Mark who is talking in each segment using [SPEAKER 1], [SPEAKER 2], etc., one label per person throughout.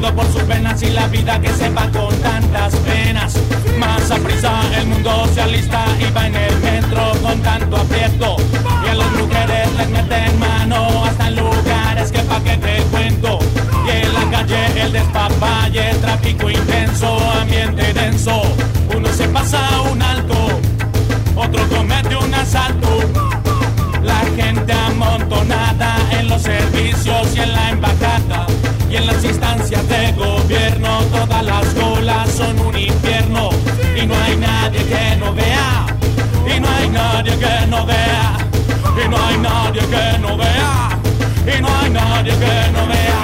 [SPEAKER 1] Por sus venas y la vida que se va con tantas penas. Más a el mundo se alista y va en el metro con tanto aprieto. Y a las mujeres les meten mano hasta en lugares que pa' que te cuento. Y en la calle el despapalle tráfico intenso ambiente denso. Uno se pasa un alto, otro comete un asalto. La gente amontonada en los servicios y en la embajada y en las instancias de gobierno, todas las colas son un infierno y no hay nadie que no vea, y no hay nadie que no vea, y no hay nadie que no vea, y no hay nadie que no vea.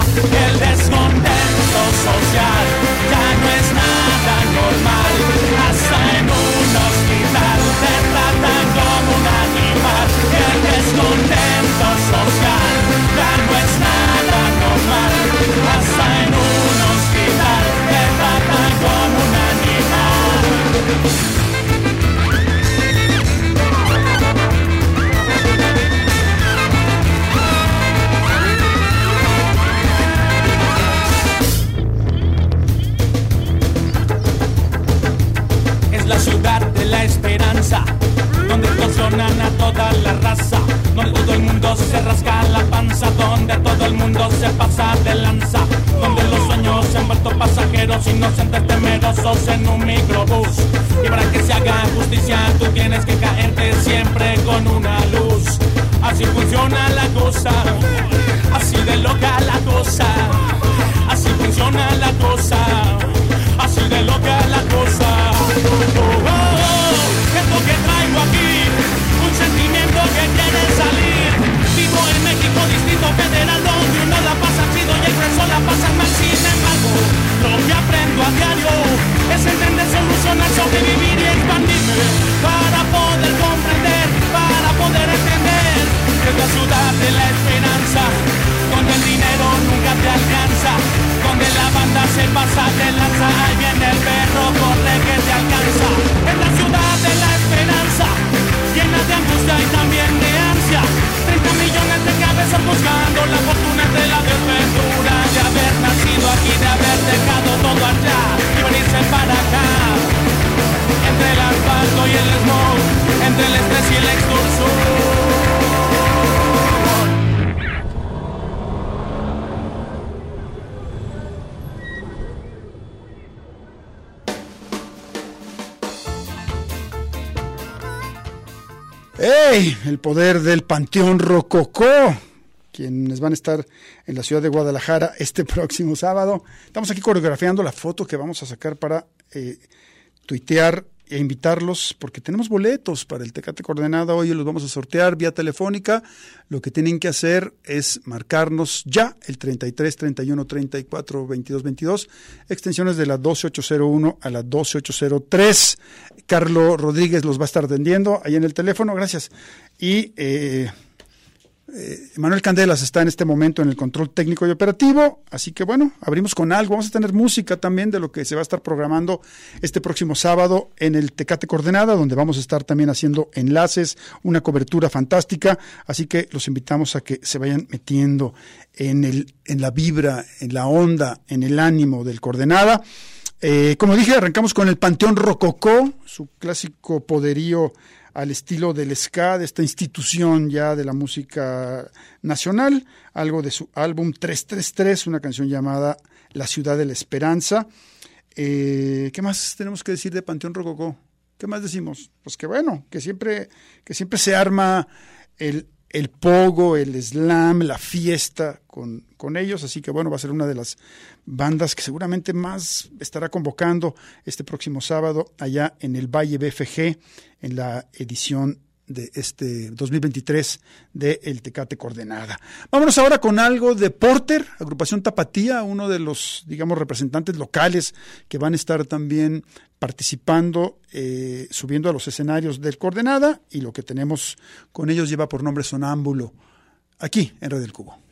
[SPEAKER 1] La ciudad de la esperanza, donde extorsionan a toda la raza, mundo se rasca la panza, donde todo el mundo se pasa de lanza, donde los sueños se han vuelto pasajeros inocentes temerosos en un microbús. Y para que se haga justicia tú tienes que caerte siempre con una luz. Así funciona la cosa, así de loca la cosa, así funciona la cosa, así de loca la cosa. Oh, oh, oh, que traigo aquí, un sentimiento que quiere salir. México, distrito federal, donde uno la pasa chido y el resto la pasa mal. Sin embargo, lo que aprendo a diario es entender, solucionar, sobrevivir y expandirme para poder comprender, para poder entender. Es la ciudad de la esperanza, donde el dinero nunca te alcanza, donde la banda se pasa de lanza, ahí viene cabezas buscando la fortuna de la desventura, de haber nacido aquí, de haber dejado todo allá y venirse para acá. Entre el asfalto y el smog, entre el estrés y el extorsión.
[SPEAKER 2] ¡Ey! El poder del Panteón Rococó, quienes van a estar en la ciudad de Guadalajara este próximo sábado. Estamos aquí coreografiando la foto que vamos a sacar para eh, tuitear e invitarlos, porque tenemos boletos para el Tecate Coordenada. Hoy los vamos a sortear vía telefónica. Lo que tienen que hacer es marcarnos ya el 33 31 34 22 22, extensiones de la 12801 a la 12803. Carlos Rodríguez los va a estar atendiendo ahí en el teléfono. Gracias. Y eh, eh, Manuel Candelas está en este momento en el control técnico y operativo, así que bueno, abrimos con algo. Vamos a tener música también de lo que se va a estar programando este próximo sábado en el Tecate Coordenada, donde vamos a estar también haciendo enlaces, una cobertura fantástica, así que los invitamos a que se vayan metiendo en, el, en la vibra, en la onda, en el ánimo del Coordenada. Eh, como dije, arrancamos con el Panteón Rococó, su clásico poderío al estilo del ska, de esta institución ya de la música nacional, algo de su álbum 333, una canción llamada La ciudad de la esperanza. Eh, ¿Qué más tenemos que decir de Panteón Rococó? ¿Qué más decimos? Pues que bueno, que siempre, que siempre se arma el, el pogo, el slam, la fiesta con, con, ellos. Así que bueno, va a ser una de las bandas que seguramente más estará convocando este próximo sábado allá en el Valle BFG, en la edición de este 2023 de El Tecate Coordenada. Vámonos ahora con algo de Porter, agrupación Tapatía, uno de los, digamos, representantes locales que van a estar también participando, eh, subiendo a los escenarios del Coordenada y lo que tenemos con ellos lleva por nombre Sonámbulo, aquí en Red del Cubo.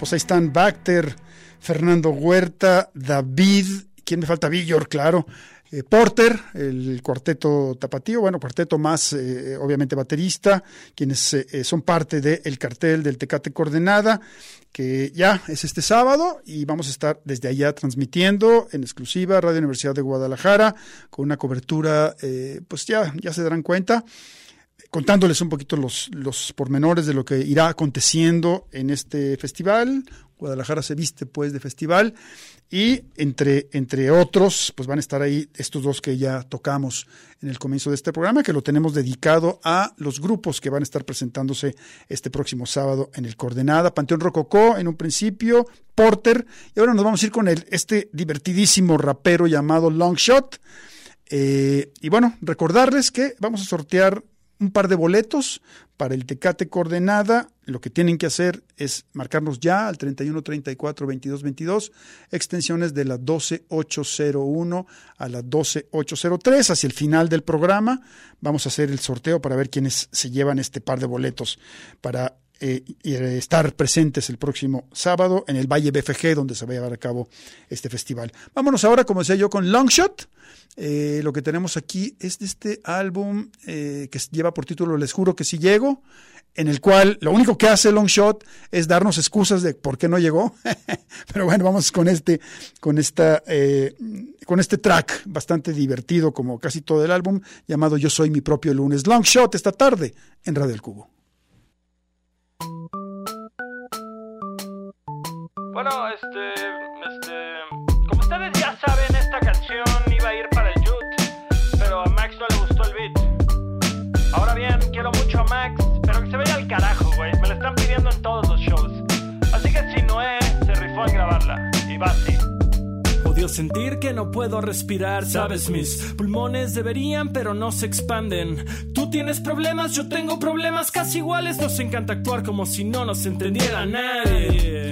[SPEAKER 2] Pues ahí están Bacter, Fernando Huerta, David, ¿quién me falta? Villor, claro. Eh, Porter, el cuarteto tapatío, bueno, cuarteto más, eh, obviamente, baterista, quienes eh, son parte del cartel del Tecate Coordenada, que ya es este sábado y vamos a estar desde allá transmitiendo en exclusiva Radio Universidad de Guadalajara, con una cobertura, pues ya, ya se darán cuenta contándoles un poquito los, los pormenores de lo que irá aconteciendo en este festival. Guadalajara se viste pues de festival y entre, entre otros, pues van a estar ahí estos dos que ya tocamos en el comienzo de este programa, que lo tenemos dedicado a los grupos que van a estar presentándose este próximo sábado en el Coordenada, Panteón Rococó en un principio, Porter, y ahora nos vamos a ir con el, este divertidísimo rapero llamado Longshot. Eh, y bueno, recordarles que vamos a sortear un par de boletos para el Tecate Coordenada. Lo que tienen que hacer es marcarnos ya al 31 34 22 22, extensiones de la 12801 a la 12803 hacia el final del programa. Vamos a hacer el sorteo para ver quiénes se llevan este par de boletos para eh, estar presentes el próximo sábado en el Valle BFG, donde se va a llevar a cabo este festival. Vámonos ahora, como decía yo, con Longshot. Eh, lo que tenemos aquí es de este álbum eh, que lleva por título Les juro que sí llego, en el cual lo único que hace Longshot es darnos excusas de por qué no llegó. Pero bueno, vamos con este, con esta, con este track bastante divertido, como casi todo el álbum, llamado Yo soy mi propio lunes. Longshot esta tarde en Radio El Cubo.
[SPEAKER 3] Bueno, este, este, como ustedes ya saben, esta canción iba a ir para el Youth, pero a Max no le gustó el beat. Ahora bien, quiero mucho a Max, pero que se vaya al carajo, güey. Me la están pidiendo en todos los shows. Así que si Noé se rifó en grabarla, y va así.
[SPEAKER 4] Odio sentir que no puedo respirar, sabes, mis pulmones deberían, pero no se expanden. Tú tienes problemas, yo tengo problemas casi iguales. Nos encanta actuar como si no nos entendiera nadie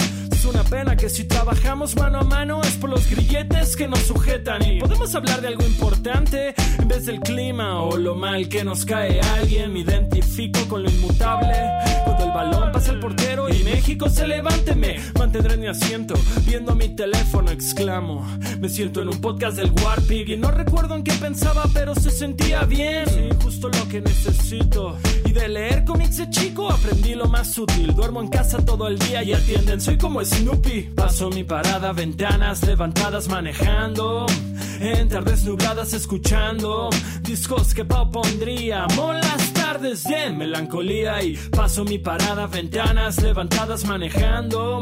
[SPEAKER 4] una pena que si trabajamos mano a mano es por los grilletes que nos sujetan y podemos hablar de algo importante en vez del clima o lo mal que nos cae alguien. Me identifico con lo inmutable. Balón pasa el portero y México se levante, me mantendré en mi asiento viendo mi teléfono, exclamo. Me siento en un podcast del Warpig y no recuerdo en qué pensaba, pero se sentía bien. Sí, justo lo que necesito. Y de leer cómics de chico aprendí lo más útil. Duermo en casa todo el día y atienden. Soy como Snoopy. Paso mi parada, ventanas levantadas manejando. En tardes nubladas escuchando discos que Pau pondría. Molas tardes de melancolía y paso mi parada, ventanas levantadas manejando.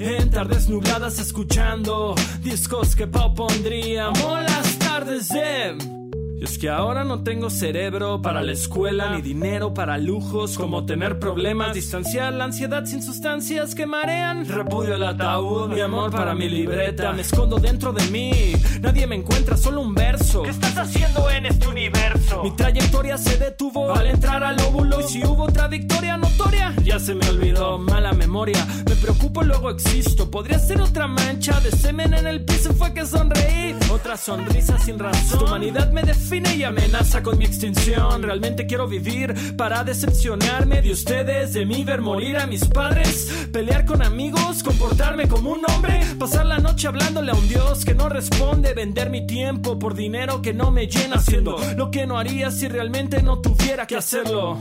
[SPEAKER 4] En tardes nubladas escuchando discos que Pau pondría. Molas tardes de y es que ahora no tengo cerebro para la escuela ni dinero para lujos como tener problemas, distanciar la ansiedad sin sustancias que marean. Repudio el ataúd, mi amor para mi libreta. Me escondo dentro de mí, nadie me encuentra, solo un verso.
[SPEAKER 3] ¿Qué estás haciendo en este universo?
[SPEAKER 4] Mi trayectoria se detuvo al entrar al óvulo. Y si hubo otra victoria notoria, ya se me olvidó, mala memoria. Me preocupo, luego existo. Podría ser otra mancha de semen en el piso, fue que sonreí. Otra sonrisa sin razón. Tu humanidad me y amenaza con mi extinción. Realmente quiero vivir para decepcionarme de ustedes, de mí ver morir a mis padres, pelear con amigos, comportarme como un hombre, pasar la noche hablándole a un Dios que no responde, vender mi tiempo por dinero que no me llena, haciendo lo que no haría si realmente no tuviera que hacerlo.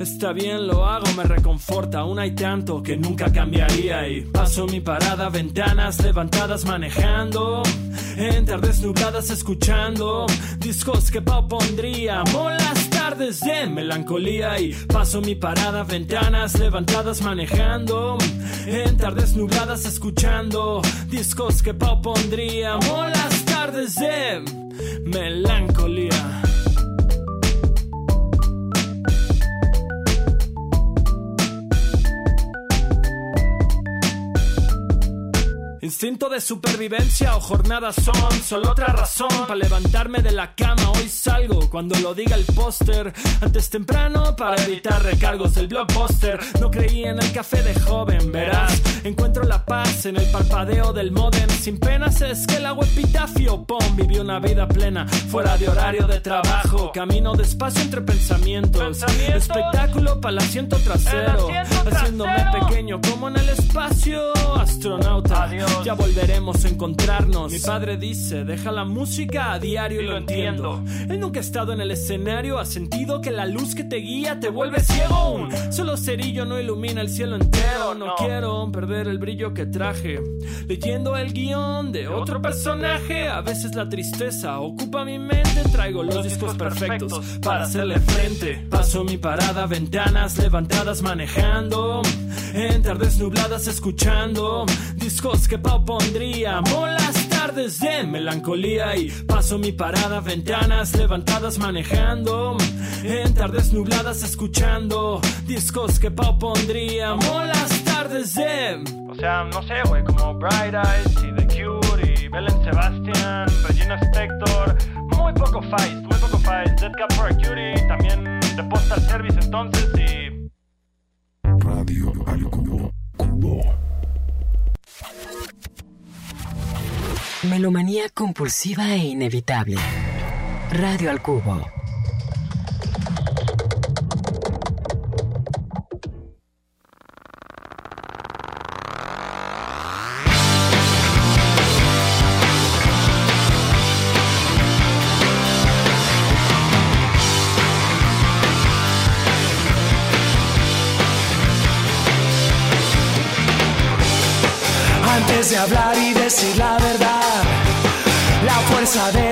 [SPEAKER 4] Está bien, lo hago, me reconforta. Aún hay tanto que nunca cambiaría. Y paso mi parada, ventanas levantadas manejando. En tardes nubladas escuchando discos que Pau pondría. Molas tardes de melancolía. Y paso mi parada, ventanas levantadas manejando. En tardes nubladas escuchando discos que Pau pondría. Molas tardes de melancolía. Instinto de supervivencia o jornadas son solo otra razón para levantarme de la cama. Hoy salgo cuando lo diga el póster. Antes temprano para evitar recargos del blockbuster. No creí en el café de joven, verás. Encuentro la paz en el parpadeo del modem. Sin penas es que el agua epitafio. Pom, viví una vida plena fuera de horario de trabajo. Camino despacio entre pensamientos. Espectáculo para el asiento trasero. Haciéndome pequeño como en el espacio. Astronauta, ya volveremos a encontrarnos. Mi padre dice, deja la música a diario y lo entiendo. Él nunca ha estado en el escenario, ha sentido que la luz que te guía te vuelve ciego. Solo cerillo no ilumina el cielo entero. No quiero perder el brillo que traje. Leyendo el guion de otro personaje, a veces la tristeza ocupa mi mente. Traigo los discos perfectos para hacerle frente. Paso mi parada, ventanas levantadas manejando. En tardes nubladas escuchando discos que Pau pondría. Molas tardes de melancolía y paso mi parada, ventanas levantadas manejando. En tardes nubladas escuchando discos que Pau pondría. Molas tardes de.
[SPEAKER 3] O sea, no sé, güey, como Bright Eyes y The Cure y Belen Sebastian, Regina Spector. Muy poco Feist, muy poco Feist. Dead Cup for a Cutie, también The Postal Service entonces y.
[SPEAKER 5] Radio al cubo, cubo.
[SPEAKER 6] Melomanía compulsiva e inevitable. Radio al cubo.
[SPEAKER 7] Antes de hablar y decir la verdad, la fuerza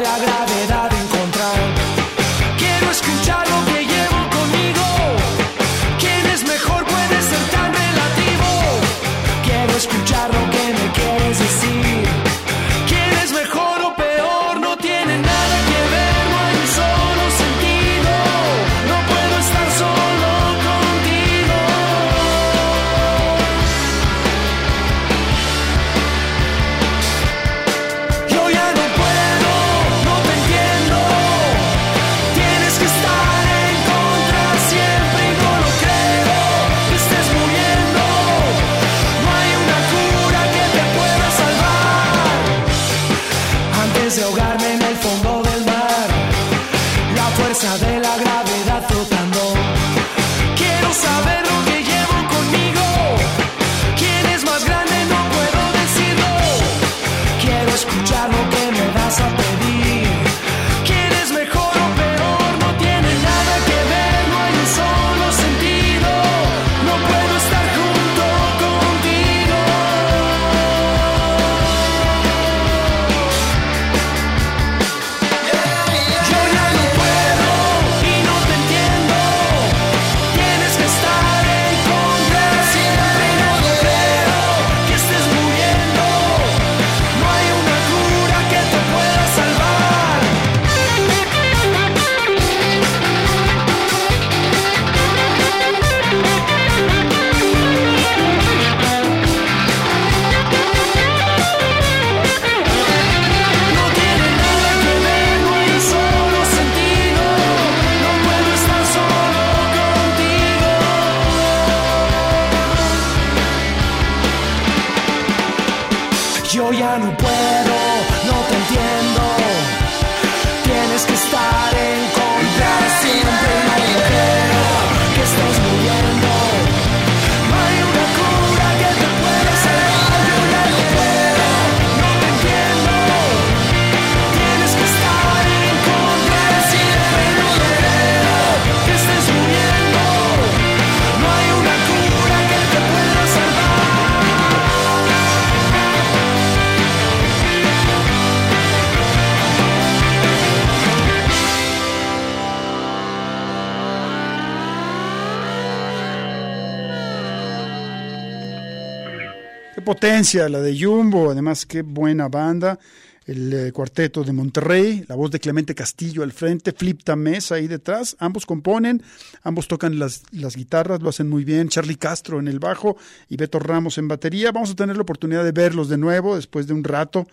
[SPEAKER 2] La de Jumbo, además qué buena banda. el eh, cuarteto de Monterrey, la voz de Clemente Castillo al frente, Flip Tamés ahí detrás, ambos componen, ambos tocan las, las guitarras, lo hacen muy bien, Charlie Castro en el bajo y Beto Ramos en batería. Vamos a tener la oportunidad de verlos de nuevo después de un rato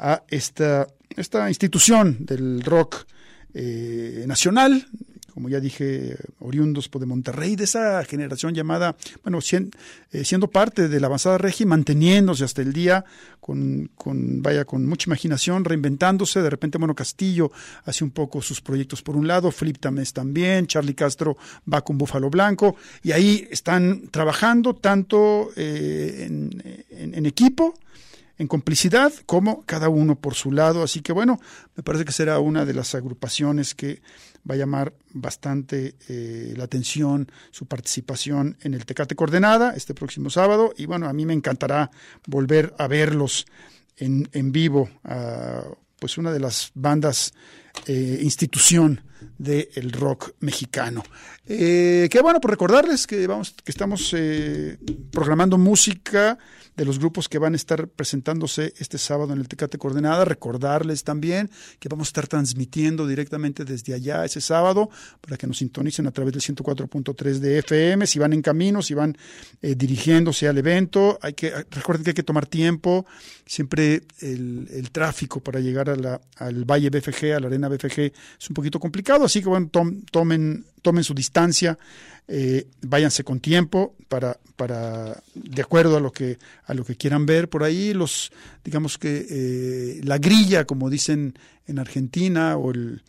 [SPEAKER 2] a esta, esta institución del rock eh, nacional, como ya dije, oriundos de Monterrey, de esa generación llamada, bueno, eh, siendo parte de la avanzada regia manteniéndose hasta el día, con, con, vaya, con mucha imaginación, reinventándose. De repente, Mono Castillo hace un poco sus proyectos por un lado, Flip Tamés también, Charlie Castro va con Búfalo Blanco, y ahí están trabajando tanto eh, en- en equipo, en complicidad, como cada uno por su lado. Así que bueno, me parece que será una de las agrupaciones que va a llamar bastante eh, la atención su participación en el Tecate Coordenada este próximo sábado. Y bueno, a mí me encantará volver a verlos en, en vivo, a, pues una de las bandas eh, institución del rock mexicano. Eh, que bueno, por recordarles que vamos, que estamos eh, programando música de los grupos que van a estar presentándose este sábado en el Tecate Coordenada. Recordarles también que vamos a estar transmitiendo directamente desde allá ese sábado para que nos sintonicen a través del 104.3 de FM. Si van en camino, si van eh, dirigiéndose al evento, hay que recuerden que hay que tomar tiempo. Siempre el, el tráfico para llegar al Valle BFG, a la Arena BFG, es un poquito complicado. Así que bueno, tom- tomen, tomen su distancia. Eh, váyanse con tiempo para, para de acuerdo a lo que a lo que quieran ver por ahí los digamos que eh, la grilla como dicen en Argentina o el,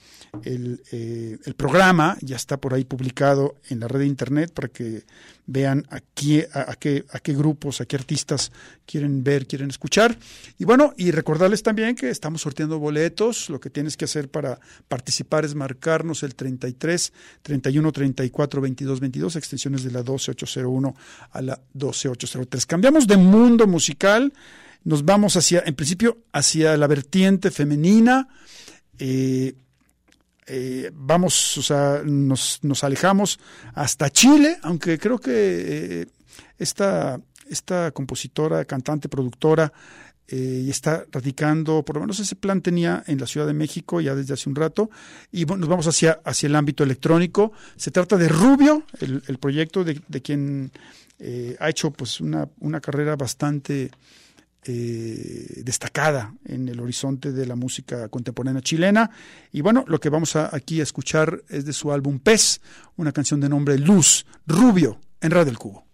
[SPEAKER 2] el, eh, el programa ya está por ahí publicado en la red de internet para que vean a qué, a, a qué, a qué grupos, a qué artistas quieren ver, quieren escuchar. Y bueno, y recordarles también que estamos sorteando boletos. Lo que tienes que hacer para participar es marcarnos el 33 31 34 22 22, extensiones de la 12801 a la 12803. Cambiamos de mundo musical, nos vamos hacia, en principio, hacia la vertiente femenina. Eh, eh, vamos, o sea, nos, nos alejamos hasta Chile, aunque creo que eh, esta, esta compositora, cantante, productora, eh, y está radicando, por lo menos ese plan tenía en la Ciudad de México ya desde hace un rato, y bueno, nos vamos hacia, hacia el ámbito electrónico. Se trata de Rubio, el, el proyecto de, de quien eh, ha hecho pues una, una carrera bastante eh, destacada en el horizonte de la música contemporánea chilena. Y bueno, lo que vamos a, aquí a escuchar es de su álbum Pez, una canción de nombre Luz, Rubio, en Radio El Cubo.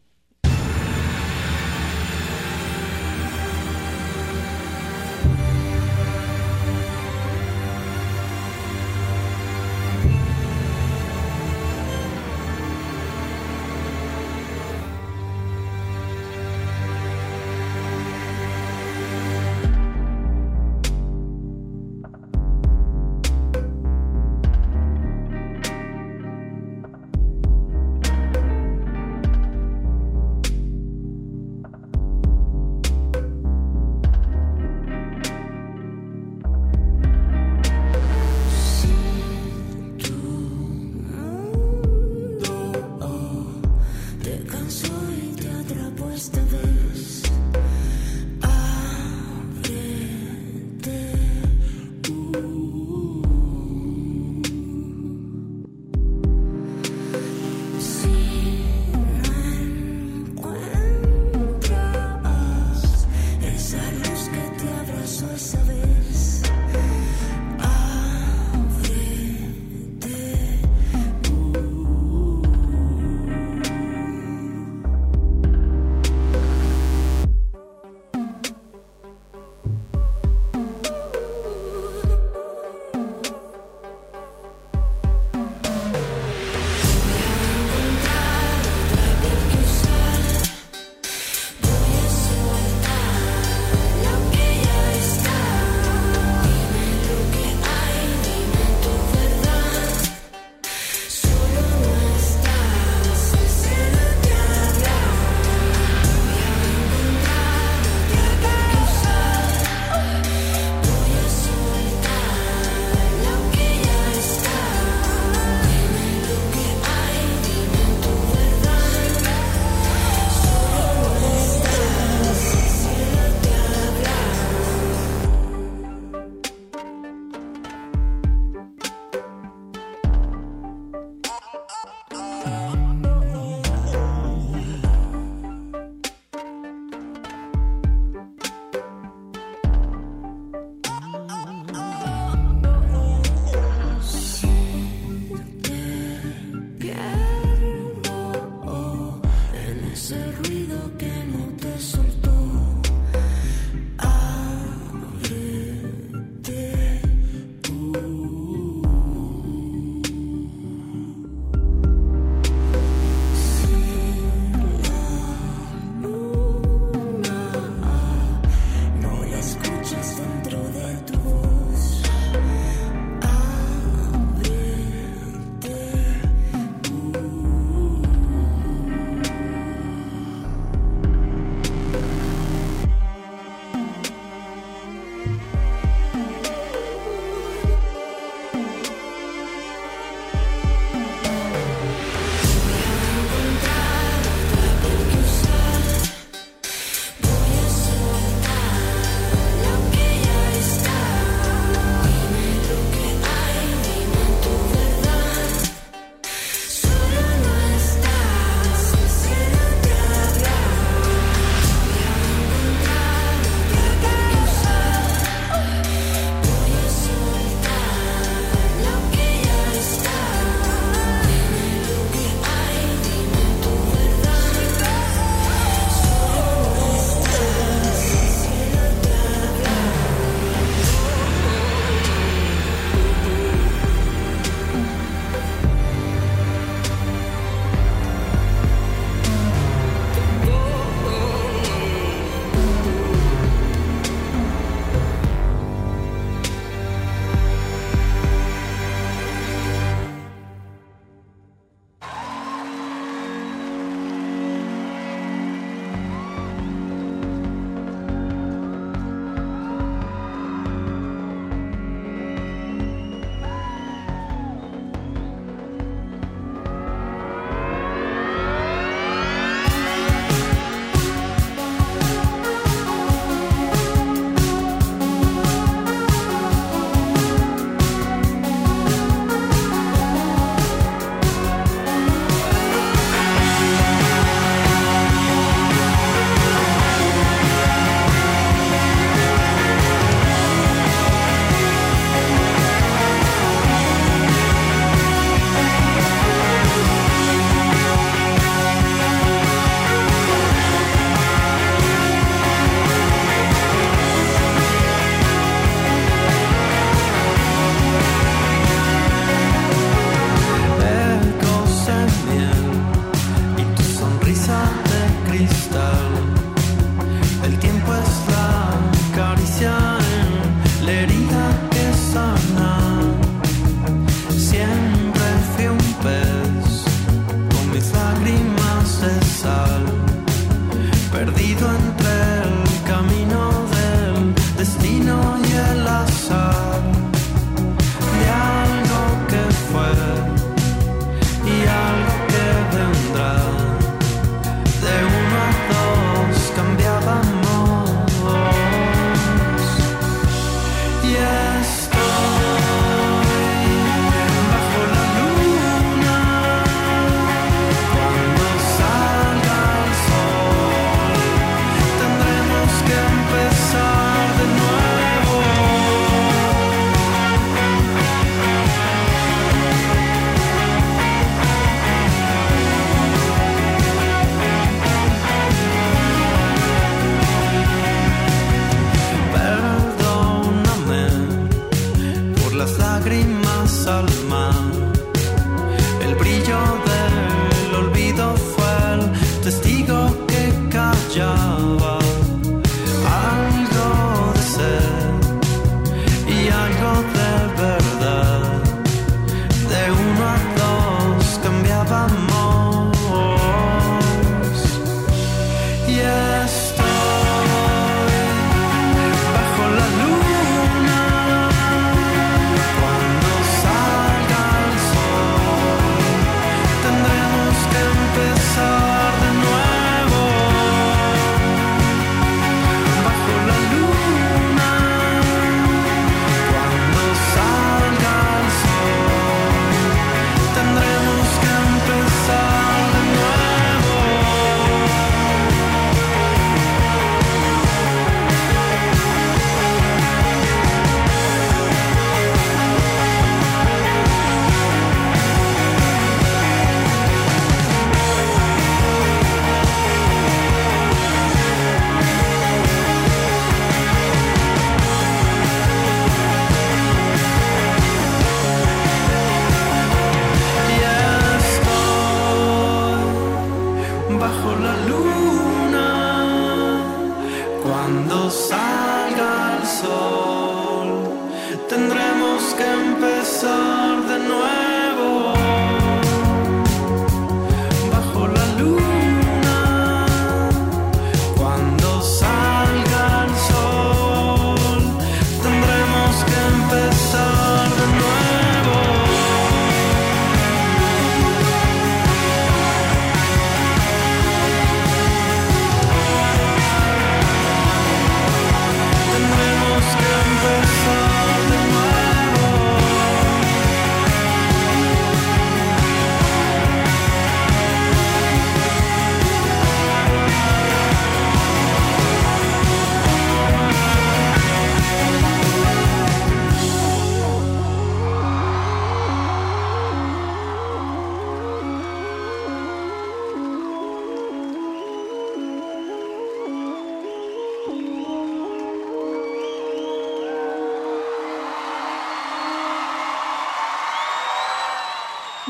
[SPEAKER 6] Perdido entre el camino del destino y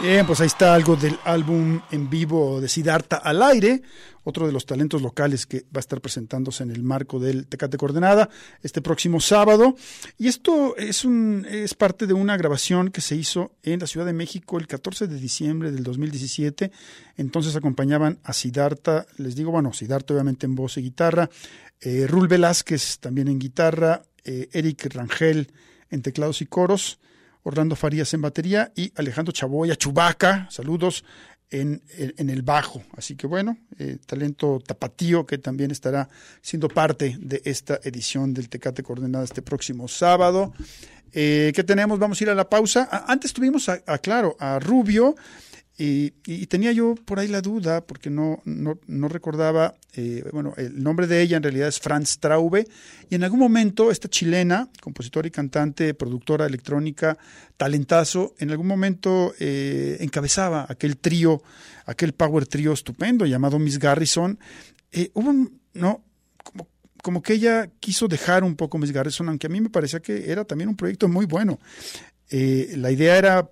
[SPEAKER 2] Bien, pues ahí está algo del álbum en vivo de Siddhartha al aire, otro de los talentos locales que va a estar presentándose en el marco del Tecate Coordenada este próximo sábado. Y esto es, un, es parte de una grabación que se hizo en la Ciudad de México el 14 de diciembre del 2017. Entonces acompañaban a Siddhartha, les digo, bueno, Siddhartha obviamente en voz y guitarra, eh, Rul Velázquez también en guitarra, eh, Eric Rangel en teclados y coros. Orlando Farías en batería y Alejandro Chaboya, Chubaca, saludos, en, el bajo. Así que bueno, eh, talento tapatío que también estará siendo parte de esta edición del Tecate Coordenada este próximo sábado. Eh, ¿Qué tenemos? Vamos a ir a la pausa. Antes tuvimos, a, a, claro, a Rubio. Y, tenía yo por ahí la duda, porque no, no, no recordaba, eh, bueno, el nombre de ella en realidad es Franz Traube, y en algún momento esta chilena, compositora y cantante, productora electrónica, talentazo, en algún momento eh, encabezaba aquel trío, aquel power trío estupendo llamado Miss Garrison. Eh, hubo un, no, como, como que ella quiso dejar un poco Miss Garrison, aunque a mí me parecía que era también un proyecto muy bueno. Eh, la idea era,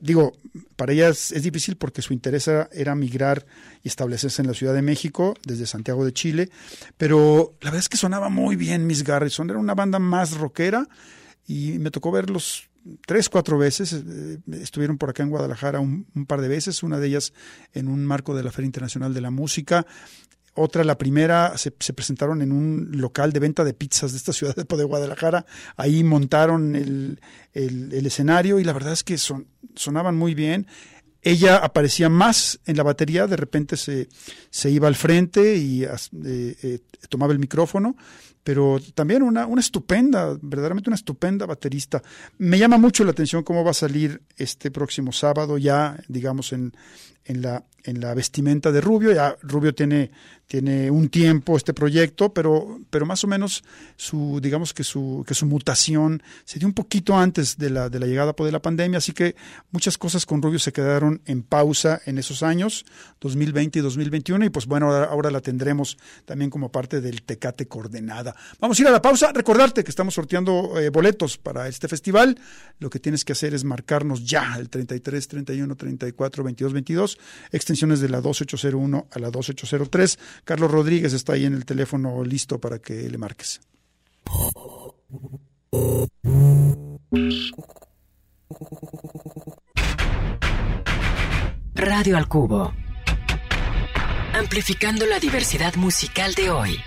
[SPEAKER 2] digo, para ella es, difícil porque su interés era, era migrar y establecerse en la Ciudad de México desde Santiago de Chile, pero la verdad es que sonaba muy bien Miss Garrison, era una banda más rockera y me tocó verlos tres, cuatro veces, eh, estuvieron por acá en Guadalajara un par de veces, una de ellas en un marco de la Feria Internacional de la Música, otra, la primera, se, se, presentaron en un local de venta de pizzas de esta ciudad de Guadalajara. Ahí montaron el, el, el escenario y la verdad es que son, sonaban muy bien. Ella aparecía más en la batería, de repente se, se iba al frente y eh, eh, tomaba el micrófono, pero también una, una estupenda, verdaderamente una estupenda baterista. Me llama mucho la atención cómo va a salir este próximo sábado, ya digamos en, en la, en la vestimenta de Rubio. Ya Rubio tiene, tiene un tiempo este proyecto, pero, pero más o menos su, digamos que su, que su mutación se dio un poquito antes de la, de la llegada de la pandemia, así que muchas cosas con Rubio se quedaron en pausa en esos años, 2020 y 2021, y pues bueno, ahora, ahora la tendremos también como parte del Tecate Coordenada. Vamos a ir a la pausa, recordarte que estamos sorteando eh, boletos para este festival, lo que tienes que hacer es marcarnos ya el 33, 31, 34, 22, 22, extensiones de la 2801 a la 2803. Carlos Rodríguez está ahí en el teléfono listo para que le marques.
[SPEAKER 6] Radio al Cubo. Amplificando la diversidad musical de hoy.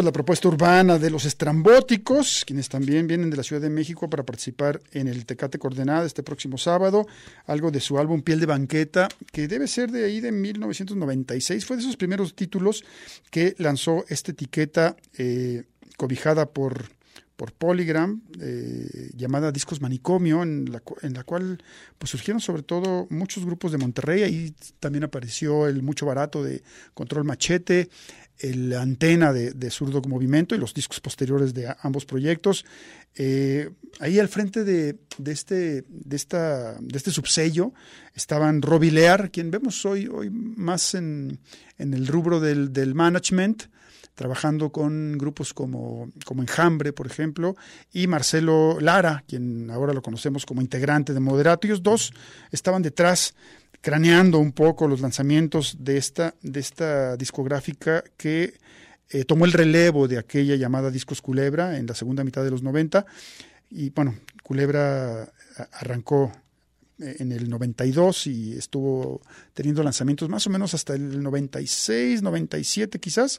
[SPEAKER 2] Pues la propuesta urbana de los estrambóticos, quienes también vienen de la Ciudad de México para participar en el Tecate Coordenada este próximo sábado, algo de su álbum Piel de Banqueta, que debe ser de ahí de 1996, fue de esos primeros títulos que lanzó esta etiqueta eh, cobijada por por Polygram, eh, llamada Discos Manicomio, en la, en la cual pues, surgieron sobre todo muchos grupos de Monterrey. Ahí también apareció el Mucho Barato de Control Machete, el Antena de, de Zurdo Movimiento y los discos posteriores de ambos proyectos. Eh, ahí al frente de, de este, de, esta, de este subsello estaban Robbie Lear, quien vemos hoy, hoy más en, en el rubro del, del management, trabajando con grupos como, como Enjambre, por ejemplo, y Marcelo Lara, quien ahora lo conocemos como integrante de Moderato. Ellos dos estaban detrás craneando un poco los lanzamientos de esta, de esta discográfica que eh, tomó el relevo de aquella llamada Discos Culebra en la segunda mitad de los 90. Y bueno, Culebra a- arrancó eh, en el 92 y estuvo teniendo lanzamientos más o menos hasta el 96, 97 quizás.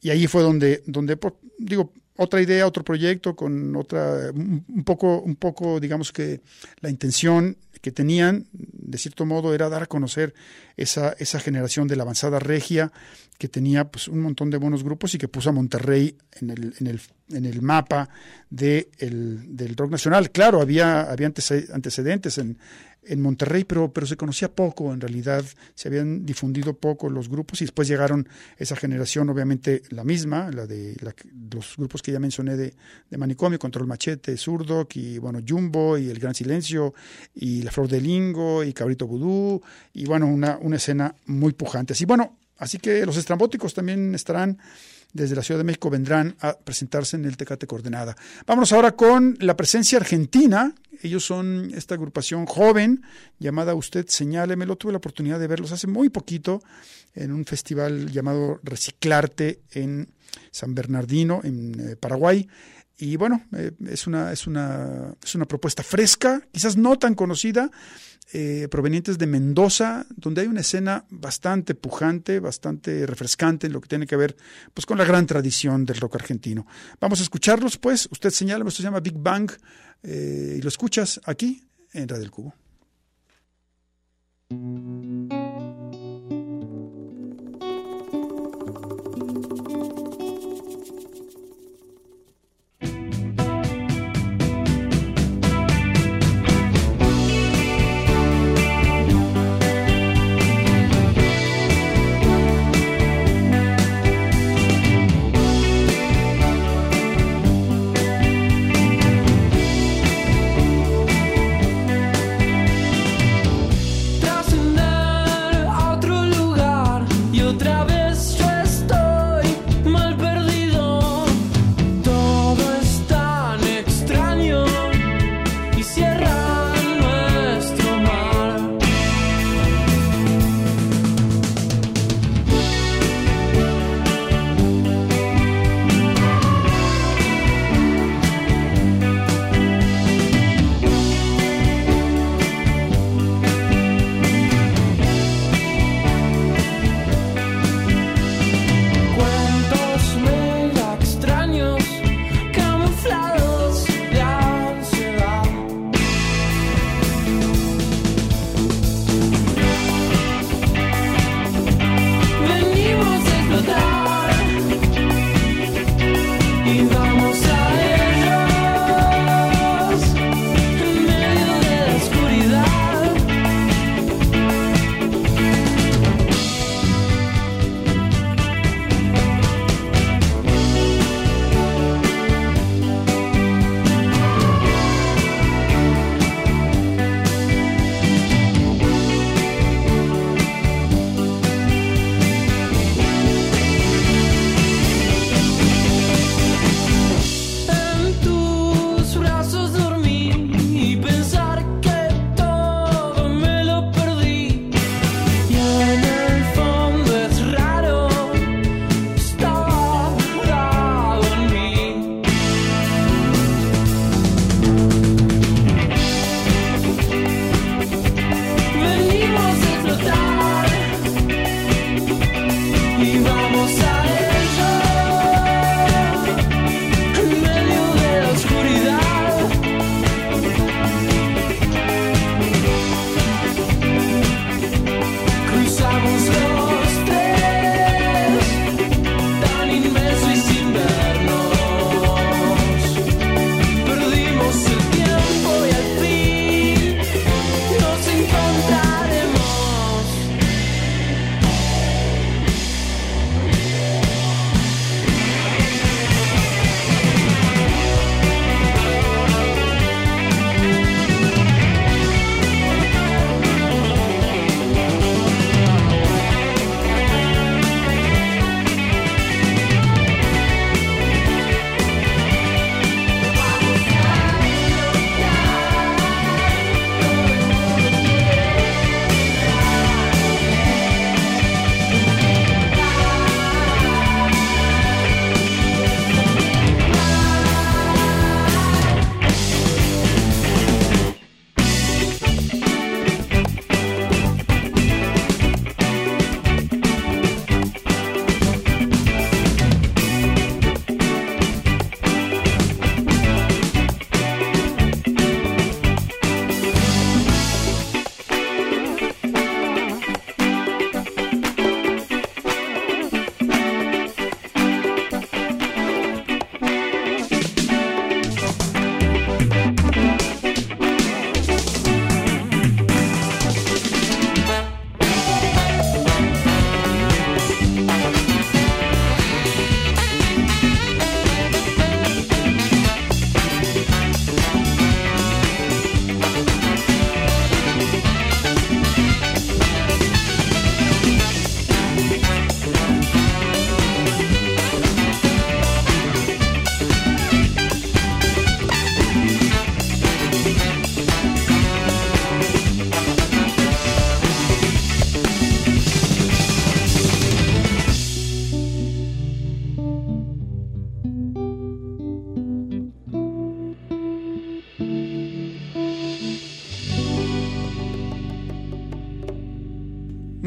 [SPEAKER 2] Y ahí fue donde, donde digo, otra idea, otro proyecto con otra, un poco, un poco, digamos que la intención que tenían, de cierto modo, era dar a conocer esa, esa generación de la avanzada regia que tenía pues un montón de buenos grupos y que puso a Monterrey en el, en el, en el mapa de el- del rock nacional. Claro, había, había antece- antecedentes en, en Monterrey, pero, pero se conocía poco, en realidad se habían difundido poco los grupos y después llegaron esa generación, obviamente la misma, la de la los grupos que ya mencioné de, de Manicomio, Control Machete, Zurdok y bueno, Jumbo y El Gran Silencio y La Flor de Lingo y Cabrito Vudú y bueno, una, una escena muy pujante. Así bueno, así que los estrambóticos también estarán desde la Ciudad de México vendrán a presentarse en el Tecate Coordenada. Vámonos ahora con la presencia argentina. Ellos son esta agrupación joven llamada Usted Señálemelo. Tuve la oportunidad de verlos hace muy poquito en un festival llamado Reciclarte en San Bernardino, en eh, Paraguay. Y bueno, eh, es, una, es, una, es una propuesta fresca, quizás no tan conocida, eh, provenientes de Mendoza, donde hay una escena bastante pujante, bastante refrescante en lo que tiene que ver pues, con la gran tradición del rock argentino. Vamos a escucharlos, pues. Usted señala, esto se llama Big Bang, eh, y lo escuchas aquí en Radio del Cubo.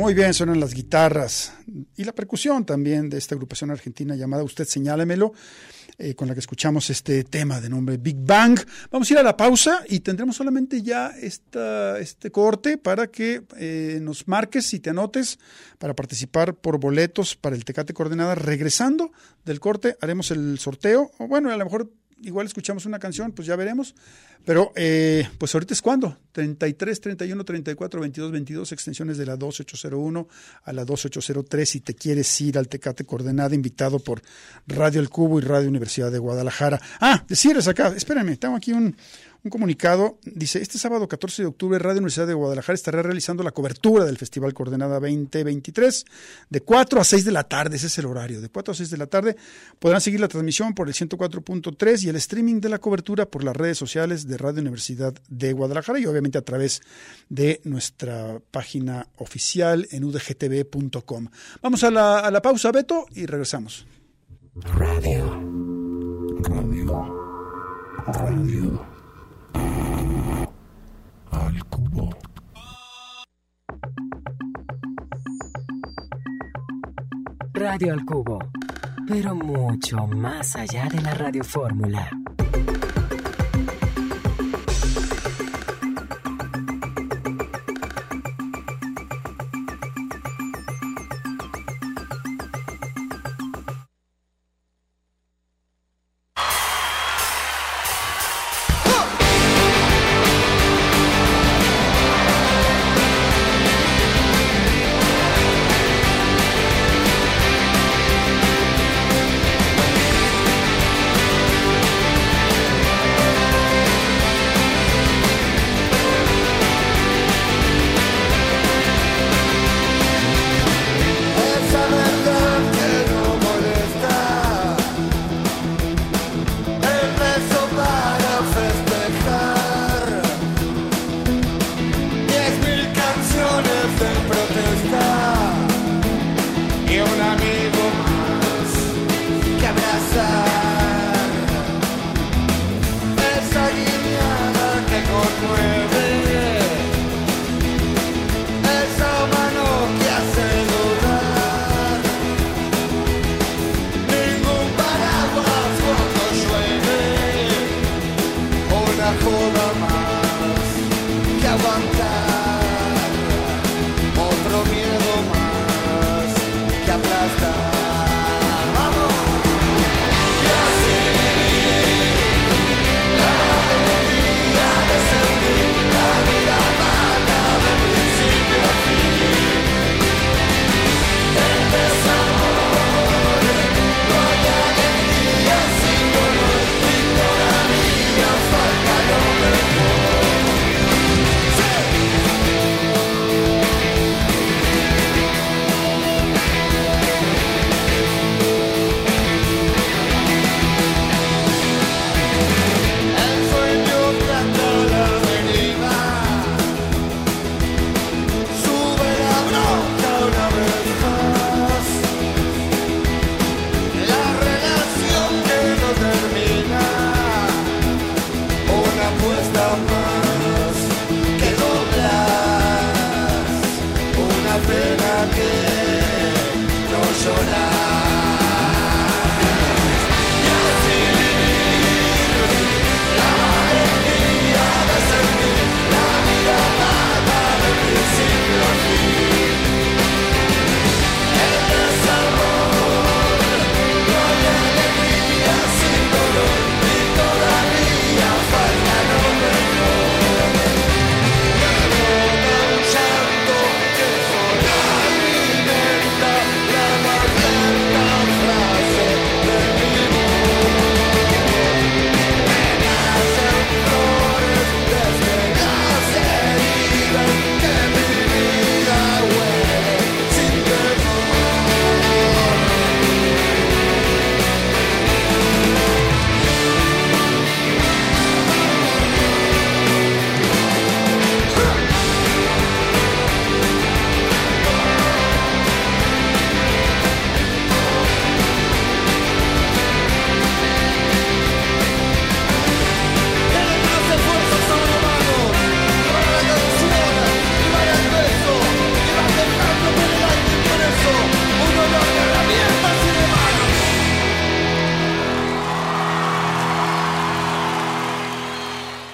[SPEAKER 2] Muy bien, suenan las guitarras y la percusión también de esta agrupación argentina llamada Usted Señálemelo, eh, con la que escuchamos este tema de nombre Big Bang. Vamos a ir a la pausa y tendremos solamente ya esta, este corte para que eh, nos marques y te anotes para participar por boletos para el Tecate Coordenada. Regresando del corte, haremos el sorteo, o bueno, a lo mejor igual escuchamos una canción, pues ya veremos. Pero, eh, pues ahorita es cuando? 33, 31, 34, 22, 22, extensiones de la 2801 a la 2803. Si te quieres ir al Tecate Coordenada, invitado por Radio El Cubo y Radio Universidad de Guadalajara. Ah, decirles acá, espérenme, tengo aquí un, un comunicado. Dice: Este sábado 14 de octubre, Radio Universidad de Guadalajara estará realizando la cobertura del Festival Coordenada 2023 de 4 a 6 de la tarde. Ese es el horario, de 4 a 6 de la tarde. Podrán seguir la transmisión por el 104.3 y el streaming de la cobertura por las redes sociales de Radio Universidad de Guadalajara y obviamente a través de nuestra página oficial en udgtv.com. Vamos a la, a la pausa, Beto, y regresamos.
[SPEAKER 5] Radio. Radio. Radio. Al cubo.
[SPEAKER 6] Radio al Cubo, pero mucho más allá de la radiofórmula.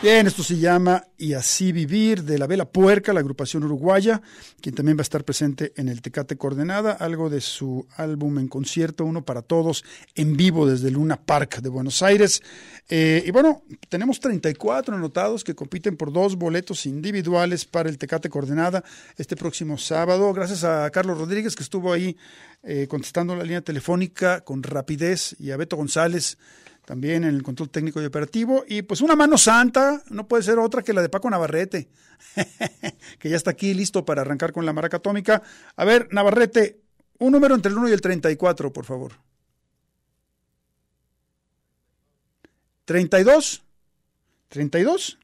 [SPEAKER 2] Bien, esto se llama Y así vivir de la Vela Puerca, la agrupación uruguaya, quien también va a estar presente en el Tecate Coordenada, algo de su álbum en concierto, uno para todos, en vivo desde Luna Park de Buenos Aires. Eh, y bueno, tenemos 34 anotados que compiten por dos boletos individuales para el Tecate Coordenada este próximo sábado. Gracias a Carlos Rodríguez que estuvo ahí eh, contestando la línea telefónica con rapidez y a Beto González también en el control técnico y operativo. Y pues una mano santa, no puede ser otra que la de Paco Navarrete, que ya está aquí listo para arrancar con la maraca atómica. A ver, Navarrete, un número entre el 1 y el 34, por favor. 32. 32.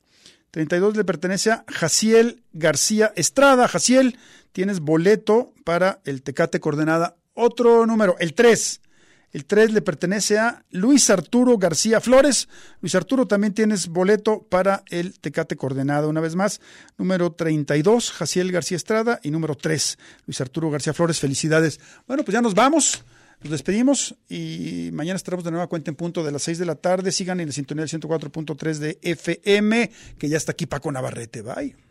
[SPEAKER 2] 32 le pertenece a Jaciel García Estrada. Jaciel, tienes boleto para el Tecate Coordenada. Otro número, el 3. El 3 le pertenece a Luis Arturo García Flores. Luis Arturo, también tienes boleto para el Tecate Coordenada. Una vez más, número 32, Jaciel García Estrada. Y número 3, Luis Arturo García Flores. Felicidades. Bueno, pues ya nos vamos. Nos despedimos y mañana estaremos de nueva cuenta en punto de las 6 de la tarde. Sigan en la sintonía del 104.3 de FM, que ya está aquí Paco Navarrete. Bye.